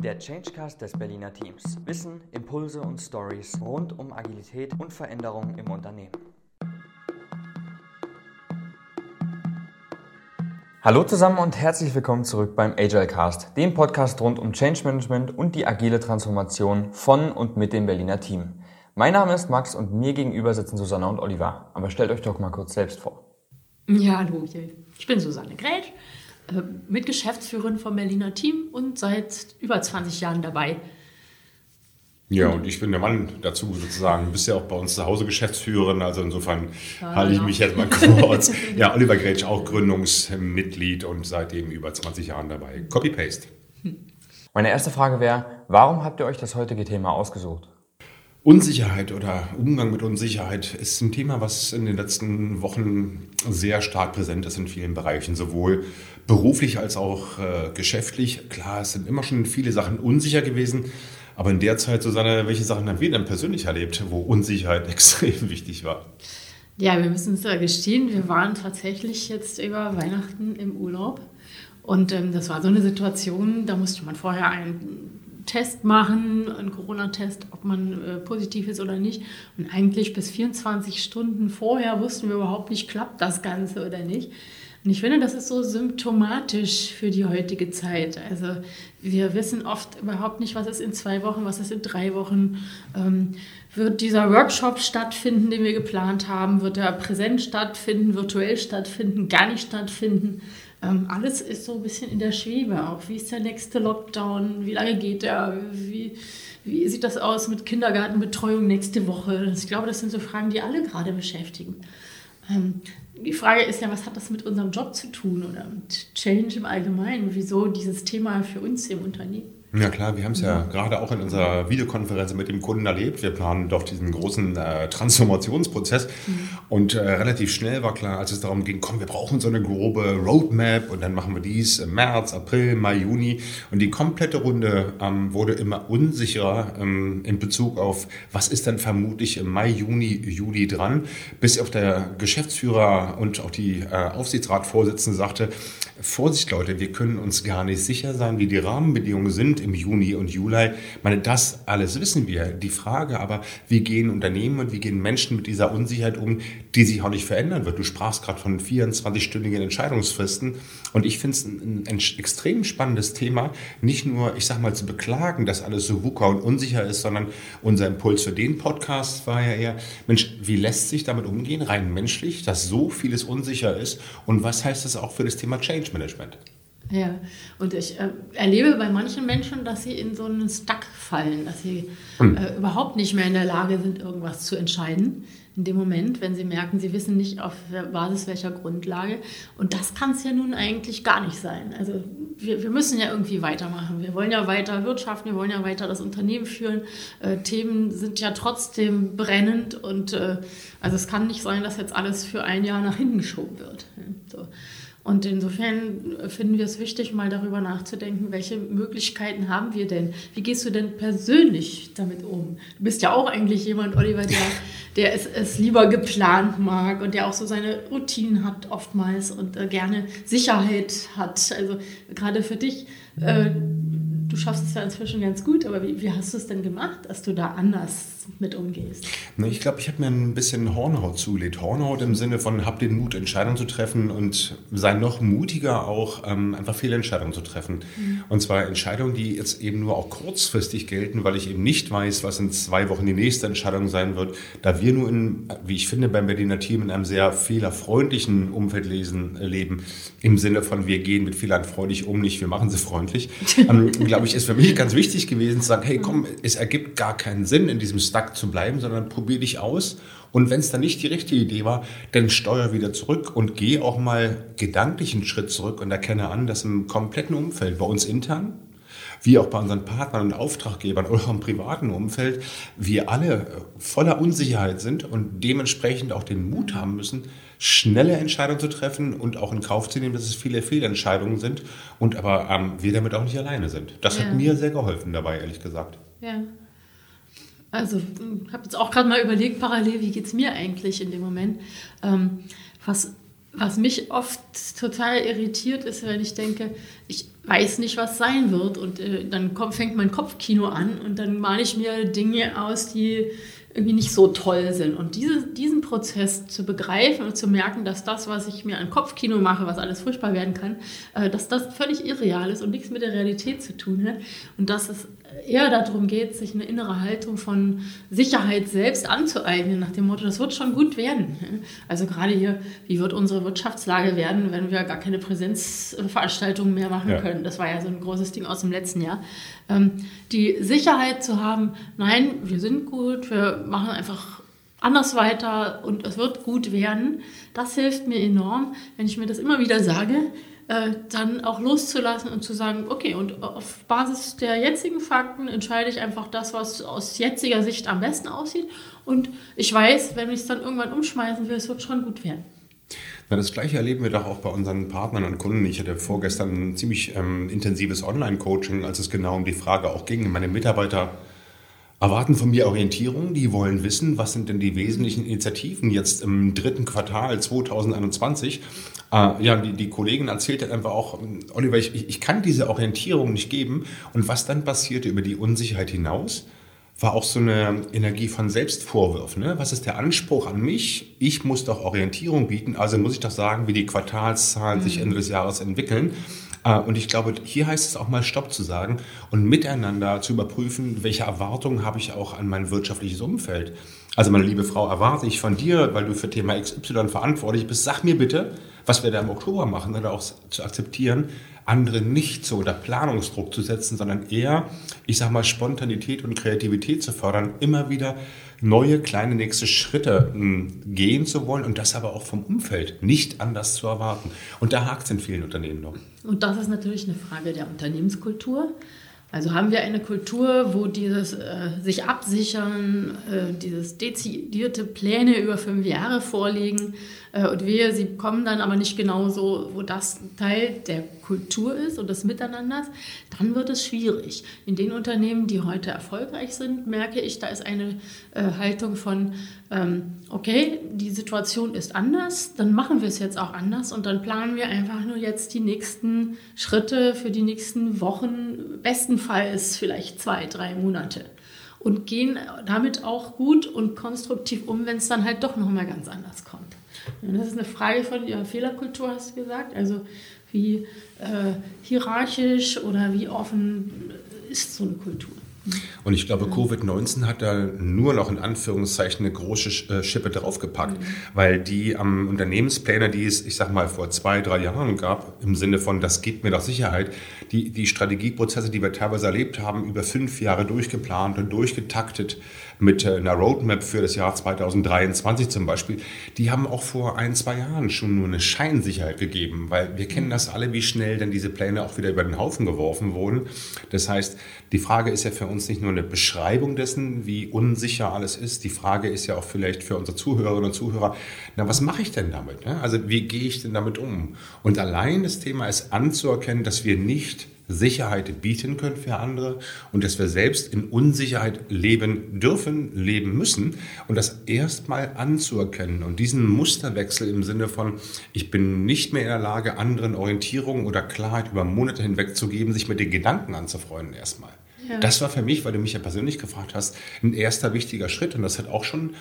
Der Changecast des Berliner Teams. Wissen, Impulse und Stories rund um Agilität und Veränderung im Unternehmen. Hallo zusammen und herzlich willkommen zurück beim Agile Cast, dem Podcast rund um Change Management und die agile Transformation von und mit dem Berliner Team. Mein Name ist Max und mir gegenüber sitzen Susanne und Oliver. Aber stellt euch doch mal kurz selbst vor. Ja, hallo, ich bin Susanne Grätsch, Mitgeschäftsführerin vom Berliner Team und seit über 20 Jahren dabei. Ja, und ich bin der Mann dazu sozusagen. Du bist ja auch bei uns zu Hause Geschäftsführerin, also insofern ja, halte ich mich jetzt mal kurz. ja, Oliver Gretsch, auch Gründungsmitglied und seitdem über 20 Jahren dabei. Copy-Paste. Meine erste Frage wäre, warum habt ihr euch das heutige Thema ausgesucht? Unsicherheit oder Umgang mit Unsicherheit ist ein Thema, was in den letzten Wochen sehr stark präsent ist in vielen Bereichen, sowohl beruflich als auch äh, geschäftlich. Klar, es sind immer schon viele Sachen unsicher gewesen, aber in der Zeit, Susanne, welche Sachen haben wir denn persönlich erlebt, wo Unsicherheit extrem wichtig war? Ja, wir müssen es ja gestehen, wir waren tatsächlich jetzt über Weihnachten im Urlaub. Und ähm, das war so eine Situation, da musste man vorher einen Test machen, einen Corona-Test, ob man äh, positiv ist oder nicht. Und eigentlich bis 24 Stunden vorher wussten wir überhaupt nicht, klappt das Ganze oder nicht. Und ich finde, das ist so symptomatisch für die heutige Zeit. Also wir wissen oft überhaupt nicht, was ist in zwei Wochen, was ist in drei Wochen. Ähm, wird dieser Workshop stattfinden, den wir geplant haben? Wird er präsent stattfinden, virtuell stattfinden, gar nicht stattfinden? Ähm, alles ist so ein bisschen in der Schwebe. Auch wie ist der nächste Lockdown? Wie lange geht der? Wie, wie sieht das aus mit Kindergartenbetreuung nächste Woche? Ich glaube, das sind so Fragen, die alle gerade beschäftigen. Ähm, die Frage ist ja, was hat das mit unserem Job zu tun oder mit Change im Allgemeinen? Wieso dieses Thema für uns im Unternehmen? Ja klar, wir haben es ja. gerade auch in unserer Videokonferenz mit dem Kunden erlebt. Wir planen doch diesen großen äh, Transformationsprozess. Mhm. und äh, relativ schnell war klar, als es darum ging, komm, wir brauchen so eine grobe Roadmap und dann machen wir dies im März, April, Mai, Juni. Und die komplette Runde ähm, wurde immer unsicherer ähm, in Bezug auf, was ist dann vermutlich im Mai, Juni, Juli dran, bis auch der Geschäftsführer und auch die äh, Aufsichtsratsvorsitzende sagte, Vorsicht Leute, wir können uns gar nicht sicher sein, wie die Rahmenbedingungen sind sind im Juni und Juli. Ich meine, das alles wissen wir. Die Frage aber, wie gehen Unternehmen und wie gehen Menschen mit dieser Unsicherheit um, die sich auch nicht verändern wird. Du sprachst gerade von 24-stündigen Entscheidungsfristen. Und ich finde es ein, ein, extrem spannendes Thema, nicht nur, ich sag mal, zu beklagen, dass alles so wucker und unsicher ist, sondern unser Impuls für den Podcast war ja eher, Mensch, wie lässt sich damit umgehen, rein menschlich, dass so vieles unsicher ist? Und was heißt das auch für das Thema Change Management? Ja, und ich äh, erlebe bei manchen Menschen, dass sie in so einen Stuck fallen, dass sie hm. äh, überhaupt nicht mehr in der Lage sind, irgendwas zu entscheiden. In dem Moment, wenn sie merken, sie wissen nicht auf Basis welcher Grundlage. Und das kann es ja nun eigentlich gar nicht sein. Also wir, wir, müssen ja irgendwie weitermachen. Wir wollen ja weiter wirtschaften, wir wollen ja weiter das Unternehmen führen. Äh, Themen sind ja trotzdem brennend und äh, also es kann nicht sein, dass jetzt alles für ein Jahr nach hinten geschoben wird. So. Und insofern finden wir es wichtig, mal darüber nachzudenken, welche Möglichkeiten haben wir denn? Wie gehst du denn persönlich damit um? Du bist ja auch eigentlich jemand, Oliver, der, der es, es lieber geplant mag und der auch so seine Routinen hat oftmals und äh, gerne Sicherheit hat. Also gerade für dich. Äh, du schaffst es ja inzwischen ganz gut, aber wie, wie hast du es denn gemacht, dass du da anders mit umgehst? Ich glaube, ich habe mir ein bisschen Hornhaut zugelegt. Hornhaut im Sinne von, hab den Mut, Entscheidungen zu treffen und sei noch mutiger auch, ähm, einfach Fehlentscheidungen zu treffen. Mhm. Und zwar Entscheidungen, die jetzt eben nur auch kurzfristig gelten, weil ich eben nicht weiß, was in zwei Wochen die nächste Entscheidung sein wird. Da wir nur in, wie ich finde, beim Berliner Team in einem sehr fehlerfreundlichen Umfeld lesen, äh, leben, im Sinne von, wir gehen mit Fehlern freundlich um, nicht wir machen sie freundlich, ähm, glaube ich, ist für mich ganz wichtig gewesen zu sagen, hey, komm, es ergibt gar keinen Sinn, in diesem Stuck zu bleiben, sondern probier dich aus. Und wenn es dann nicht die richtige Idee war, dann steuer wieder zurück und geh auch mal gedanklich einen Schritt zurück und erkenne an, dass im kompletten Umfeld, bei uns intern, wie auch bei unseren Partnern und Auftraggebern oder auch im privaten Umfeld, wir alle voller Unsicherheit sind und dementsprechend auch den Mut haben müssen, schnelle Entscheidungen zu treffen und auch in Kauf zu nehmen, dass es viele Fehlentscheidungen sind und aber ähm, wir damit auch nicht alleine sind. Das ja. hat mir sehr geholfen dabei, ehrlich gesagt. Ja. Also ich habe jetzt auch gerade mal überlegt, parallel, wie geht es mir eigentlich in dem Moment? Ähm, was was mich oft total irritiert ist, wenn ich denke, ich weiß nicht, was sein wird. Und äh, dann kommt, fängt mein Kopfkino an und dann male ich mir Dinge aus, die irgendwie nicht so toll sind. Und diese, diesen Prozess zu begreifen und zu merken, dass das, was ich mir an Kopfkino mache, was alles furchtbar werden kann, äh, dass das völlig irreal ist und nichts mit der Realität zu tun hat. Und dass es eher darum geht, sich eine innere Haltung von Sicherheit selbst anzueignen, nach dem Motto, das wird schon gut werden. Also gerade hier, wie wird unsere Wirtschaftslage werden, wenn wir gar keine Präsenzveranstaltungen mehr machen ja. können? Das war ja so ein großes Ding aus dem letzten Jahr. Ähm, die Sicherheit zu haben, nein, wir sind gut, wir machen einfach anders weiter und es wird gut werden, das hilft mir enorm, wenn ich mir das immer wieder sage, äh, dann auch loszulassen und zu sagen, okay, und auf Basis der jetzigen Fakten entscheide ich einfach das, was aus jetziger Sicht am besten aussieht. Und ich weiß, wenn ich es dann irgendwann umschmeißen will, es wird schon gut werden. Na, das Gleiche erleben wir doch auch bei unseren Partnern und Kunden. Ich hatte vorgestern ein ziemlich ähm, intensives Online-Coaching, als es genau um die Frage auch ging. Meine Mitarbeiter erwarten von mir Orientierung. Die wollen wissen, was sind denn die wesentlichen Initiativen jetzt im dritten Quartal 2021. Äh, ja, die, die Kollegin erzählte einfach auch, Oliver, ich, ich kann diese Orientierung nicht geben. Und was dann passierte über die Unsicherheit hinaus, war auch so eine Energie von Selbstvorwürfen. Ne? Was ist der Anspruch an mich? Ich muss doch Orientierung bieten, also muss ich doch sagen, wie die Quartalszahlen mhm. sich Ende des Jahres entwickeln. Äh, und ich glaube, hier heißt es auch mal Stopp zu sagen und miteinander zu überprüfen, welche Erwartungen habe ich auch an mein wirtschaftliches Umfeld. Also meine liebe Frau, erwarte ich von dir, weil du für Thema XY verantwortlich bist, sag mir bitte, was wir da im Oktober machen, oder auch zu akzeptieren, andere nicht so unter Planungsdruck zu setzen, sondern eher, ich sag mal, Spontanität und Kreativität zu fördern, immer wieder neue kleine nächste Schritte hm, gehen zu wollen und das aber auch vom Umfeld nicht anders zu erwarten. Und da hakt es in vielen Unternehmen noch. Und das ist natürlich eine Frage der Unternehmenskultur. Also haben wir eine Kultur, wo dieses äh, sich absichern, äh, dieses dezidierte Pläne über fünf Jahre vorlegen und wir, sie kommen dann aber nicht genau so, wo das Teil der Kultur ist und des Miteinanders, dann wird es schwierig. In den Unternehmen, die heute erfolgreich sind, merke ich, da ist eine äh, Haltung von, ähm, okay, die Situation ist anders, dann machen wir es jetzt auch anders und dann planen wir einfach nur jetzt die nächsten Schritte für die nächsten Wochen, bestenfalls vielleicht zwei, drei Monate und gehen damit auch gut und konstruktiv um, wenn es dann halt doch nochmal ganz anders kommt. Und das ist eine Frage von ihrer Fehlerkultur, hast du gesagt. Also wie äh, hierarchisch oder wie offen ist so eine Kultur? Und ich glaube, Covid-19 hat da nur noch in Anführungszeichen eine große äh, Schippe draufgepackt, mhm. weil die am ähm, Unternehmenspläne, die es, ich sag mal, vor zwei, drei Jahren gab, im Sinne von, das gibt mir doch Sicherheit, die, die Strategieprozesse, die wir teilweise erlebt haben, über fünf Jahre durchgeplant und durchgetaktet, mit äh, einer Roadmap für das Jahr 2023 zum Beispiel, die haben auch vor ein, zwei Jahren schon nur eine Scheinsicherheit gegeben, weil wir kennen das alle, wie schnell denn diese Pläne auch wieder über den Haufen geworfen wurden. Das heißt, die Frage ist ja für uns nicht nur eine Beschreibung dessen, wie unsicher alles ist. Die Frage ist ja auch vielleicht für unsere Zuhörerinnen und Zuhörer, na, was mache ich denn damit? Ne? Also wie gehe ich denn damit um? Und allein das Thema ist anzuerkennen, dass wir nicht Sicherheit bieten können für andere und dass wir selbst in Unsicherheit leben dürfen, leben müssen und das erstmal anzuerkennen und diesen Musterwechsel im Sinne von, ich bin nicht mehr in der Lage, anderen Orientierung oder Klarheit über Monate hinweg zu geben, sich mit den Gedanken anzufreunden erstmal. Ja. Das war für mich, weil du mich ja persönlich gefragt hast, ein erster wichtiger Schritt und das hat auch schon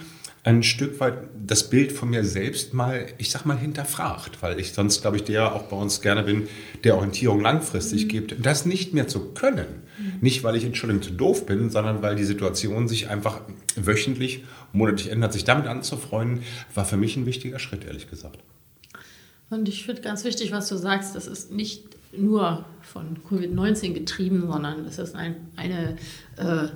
ein Stück weit das Bild von mir selbst mal, ich sag mal, hinterfragt, weil ich sonst, glaube ich, der auch bei uns gerne bin, der Orientierung langfristig mhm. gibt, das nicht mehr zu können. Mhm. Nicht, weil ich Entschuldigung zu doof bin, sondern weil die Situation sich einfach wöchentlich, monatlich ändert. Sich damit anzufreunden, war für mich ein wichtiger Schritt, ehrlich gesagt. Und ich finde ganz wichtig, was du sagst, das ist nicht nur von Covid-19 getrieben, sondern es ist ein, eine äh,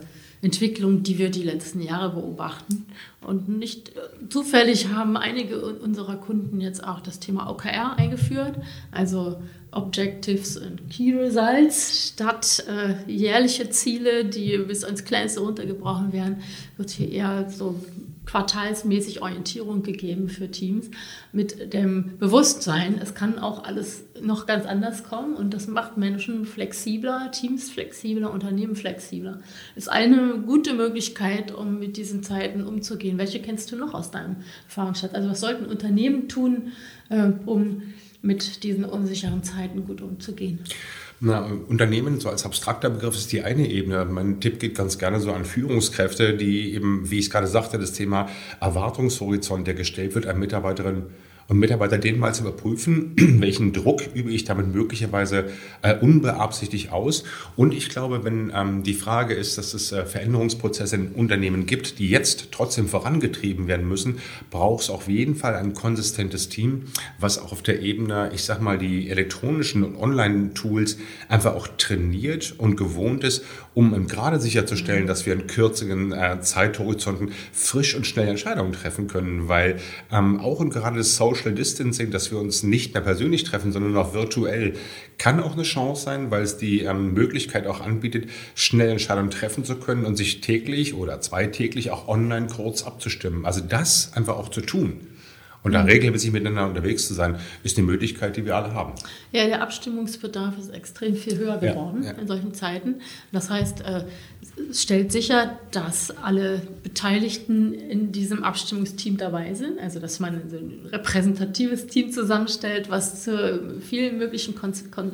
Entwicklung, die wir die letzten Jahre beobachten. Und nicht äh, zufällig haben einige unserer Kunden jetzt auch das Thema OKR eingeführt, also Objectives and Key Results. Statt äh, jährliche Ziele, die bis ins Kleinste runtergebrochen werden, wird hier eher so quartalsmäßig Orientierung gegeben für Teams mit dem Bewusstsein, es kann auch alles noch ganz anders kommen und das macht Menschen flexibler, Teams flexibler, Unternehmen flexibler. Eine eine gute Möglichkeit, um mit diesen Zeiten umzugehen. Welche kennst du noch aus deinem Erfahrungsschatz? Also was sollten Unternehmen tun, äh, um mit diesen unsicheren Zeiten gut umzugehen? Na, Unternehmen so als abstrakter Begriff ist die eine Ebene. Mein Tipp geht ganz gerne so an Führungskräfte, die eben, wie ich es gerade sagte, das Thema Erwartungshorizont, der gestellt wird an Mitarbeiterinnen und Mitarbeiter den mal zu überprüfen, welchen Druck übe ich damit möglicherweise äh, unbeabsichtigt aus. Und ich glaube, wenn ähm, die Frage ist, dass es äh, Veränderungsprozesse in Unternehmen gibt, die jetzt trotzdem vorangetrieben werden müssen, braucht es auf jeden Fall ein konsistentes Team, was auch auf der Ebene, ich sag mal, die elektronischen und Online-Tools einfach auch trainiert und gewohnt ist, um gerade sicherzustellen, dass wir in kürzeren äh, Zeithorizonten frisch und schnell Entscheidungen treffen können, weil ähm, auch und gerade das Social Social Distancing, dass wir uns nicht mehr persönlich treffen, sondern auch virtuell, kann auch eine Chance sein, weil es die ähm, Möglichkeit auch anbietet, schnell Entscheidungen treffen zu können und sich täglich oder zweitäglich auch online kurz abzustimmen. Also das einfach auch zu tun. Und da mhm. regelmäßig miteinander unterwegs zu sein, ist eine Möglichkeit, die wir alle haben. Ja, der Abstimmungsbedarf ist extrem viel höher geworden ja, ja. in solchen Zeiten. Das heißt, äh, es stellt sicher, dass alle Beteiligten in diesem Abstimmungsteam dabei sind. Also, dass man ein repräsentatives Team zusammenstellt, was zu vielen möglichen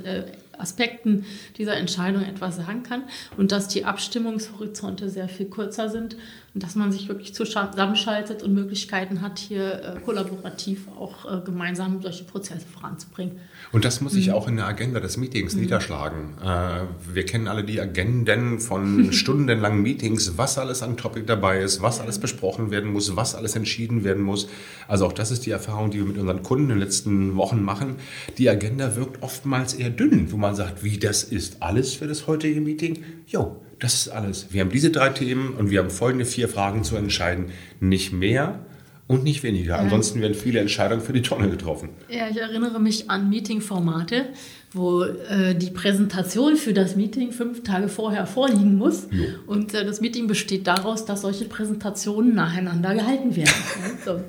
äh, Aspekten dieser Entscheidung etwas sagen kann und dass die Abstimmungshorizonte sehr viel kürzer sind dass man sich wirklich zusammenschaltet und Möglichkeiten hat, hier äh, kollaborativ auch äh, gemeinsam solche Prozesse voranzubringen. Und das muss sich mhm. auch in der Agenda des Meetings mhm. niederschlagen. Äh, wir kennen alle die Agenden von stundenlangen Meetings, was alles an Topic dabei ist, was alles besprochen werden muss, was alles entschieden werden muss. Also auch das ist die Erfahrung, die wir mit unseren Kunden in den letzten Wochen machen. Die Agenda wirkt oftmals eher dünn, wo man sagt, wie das ist alles für das heutige Meeting. Jo, das ist alles. Wir haben diese drei Themen und wir haben folgende vier Fragen zu entscheiden. Nicht mehr und nicht weniger. Ansonsten werden viele Entscheidungen für die Tonne getroffen. Ja, ich erinnere mich an Meetingformate, wo äh, die Präsentation für das Meeting fünf Tage vorher vorliegen muss. Jo. Und äh, das Meeting besteht daraus, dass solche Präsentationen nacheinander gehalten werden. so.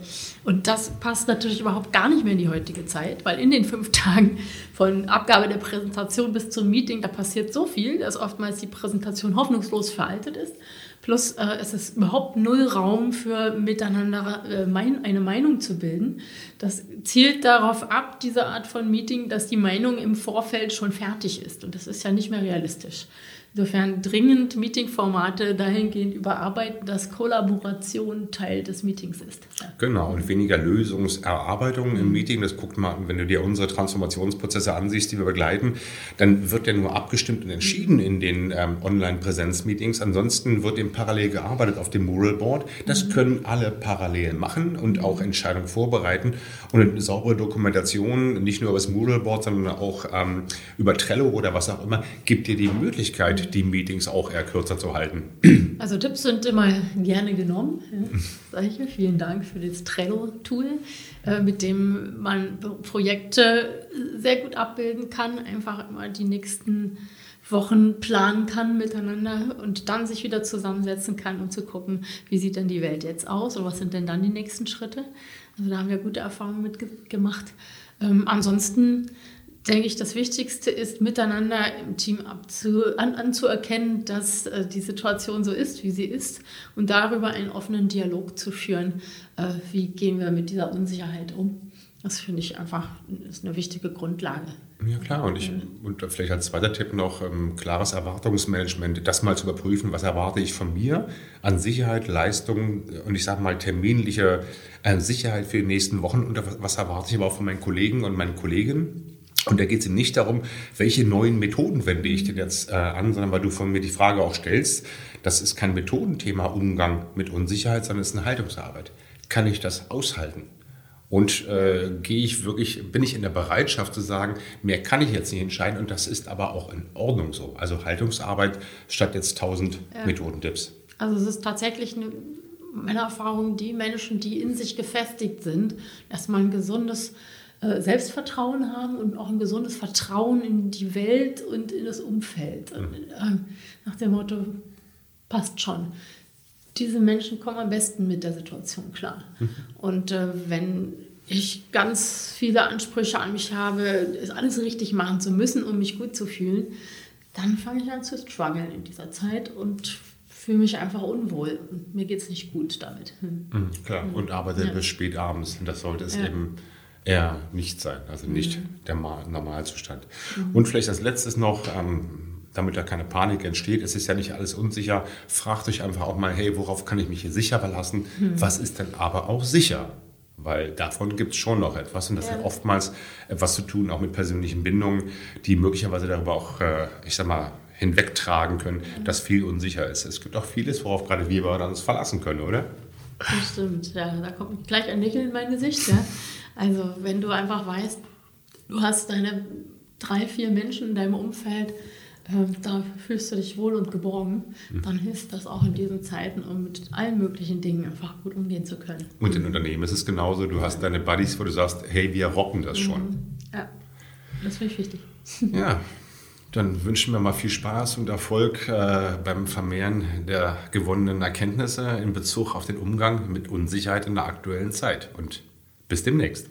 Und das passt natürlich überhaupt gar nicht mehr in die heutige Zeit, weil in den fünf Tagen von Abgabe der Präsentation bis zum Meeting, da passiert so viel, dass oftmals die Präsentation hoffnungslos veraltet ist. Plus äh, es ist überhaupt null Raum für miteinander äh, mein, eine Meinung zu bilden. Das zielt darauf ab, diese Art von Meeting, dass die Meinung im Vorfeld schon fertig ist. Und das ist ja nicht mehr realistisch. Insofern dringend Meetingformate dahingehend überarbeiten, dass Kollaboration Teil des Meetings ist. Genau, und weniger Lösungserarbeitung im Meeting. Das guckt mal, wenn du dir unsere Transformationsprozesse ansiehst, die wir begleiten, dann wird ja nur abgestimmt und entschieden in den ähm, Online-Präsenz-Meetings. Ansonsten wird eben parallel gearbeitet auf dem Mural Board. Das mhm. können alle parallel machen und auch Entscheidungen vorbereiten. Und eine saubere Dokumentation, nicht nur über das Mural Board, sondern auch ähm, über Trello oder was auch immer, gibt dir die Möglichkeit, die Meetings auch eher kürzer zu halten. Also Tipps sind immer gerne genommen. Ja. Vielen Dank für das Trello-Tool, äh, mit dem man Projekte sehr gut abbilden kann, einfach immer die nächsten Wochen planen kann miteinander und dann sich wieder zusammensetzen kann, um zu gucken, wie sieht denn die Welt jetzt aus und was sind denn dann die nächsten Schritte. Also da haben wir gute Erfahrungen mitgemacht. Ähm, ansonsten denke ich, das Wichtigste ist, miteinander im Team abzu, an, anzuerkennen, dass äh, die Situation so ist, wie sie ist und darüber einen offenen Dialog zu führen. Äh, wie gehen wir mit dieser Unsicherheit um? Das finde ich einfach ist eine wichtige Grundlage. Ja klar, und, ich, und vielleicht als zweiter Tipp noch ähm, klares Erwartungsmanagement, das mal zu überprüfen, was erwarte ich von mir an Sicherheit, Leistung und ich sage mal terminliche äh, Sicherheit für die nächsten Wochen und was erwarte ich aber auch von meinen Kollegen und meinen Kolleginnen und da geht es ihm nicht darum, welche neuen Methoden wende ich denn jetzt äh, an, sondern weil du von mir die Frage auch stellst, das ist kein Methodenthema Umgang mit Unsicherheit, sondern es ist eine Haltungsarbeit. Kann ich das aushalten? Und äh, gehe ich wirklich, bin ich in der Bereitschaft zu sagen, mehr kann ich jetzt nicht entscheiden und das ist aber auch in Ordnung so. Also Haltungsarbeit statt jetzt tausend ja. Methodentipps. Also es ist tatsächlich eine, meine Erfahrung, die Menschen, die in sich gefestigt sind, erstmal ein gesundes Selbstvertrauen haben und auch ein gesundes Vertrauen in die Welt und in das Umfeld. Mhm. Äh, nach dem Motto, passt schon. Diese Menschen kommen am besten mit der Situation klar. Mhm. Und äh, wenn ich ganz viele Ansprüche an mich habe, alles richtig machen zu müssen, um mich gut zu fühlen, dann fange ich an zu strugglen in dieser Zeit und fühle mich einfach unwohl und mir geht es nicht gut damit. Hm. Mhm, klar, und arbeite Ja. bis spät abends. Und das sollte es Ja. eben eher nicht sein, also nicht der Ma- Normalzustand. Und vielleicht als letztes noch, ähm, damit da keine Panik entsteht, es ist ja nicht alles unsicher, fragt euch einfach auch mal, hey, worauf kann ich mich hier sicher verlassen? Was ist denn aber auch sicher? Weil davon gibt es schon noch etwas und das hat oftmals etwas zu tun, auch mit persönlichen Bindungen, die möglicherweise darüber auch, äh, ich sag mal, hinwegtragen können, dass viel unsicher ist. Es gibt auch vieles, worauf gerade wir uns verlassen können, oder? Das stimmt, ja, da kommt gleich ein Lächeln in mein Gesicht. Ja. Also wenn du einfach weißt, du hast deine drei, vier Menschen in deinem Umfeld, ähm, da fühlst du dich wohl und geborgen, dann hilft das auch in diesen Zeiten, um mit allen möglichen Dingen einfach gut umgehen zu können. Und in Unternehmen ist es genauso. Du hast deine Buddies, wo du sagst, hey, wir rocken das schon. Ja, das finde ich wichtig. Ja, dann wünschen wir mal viel Spaß und Erfolg äh, beim Vermehren der gewonnenen Erkenntnisse in Bezug auf den Umgang mit Unsicherheit in der aktuellen Zeit. Und bis demnächst.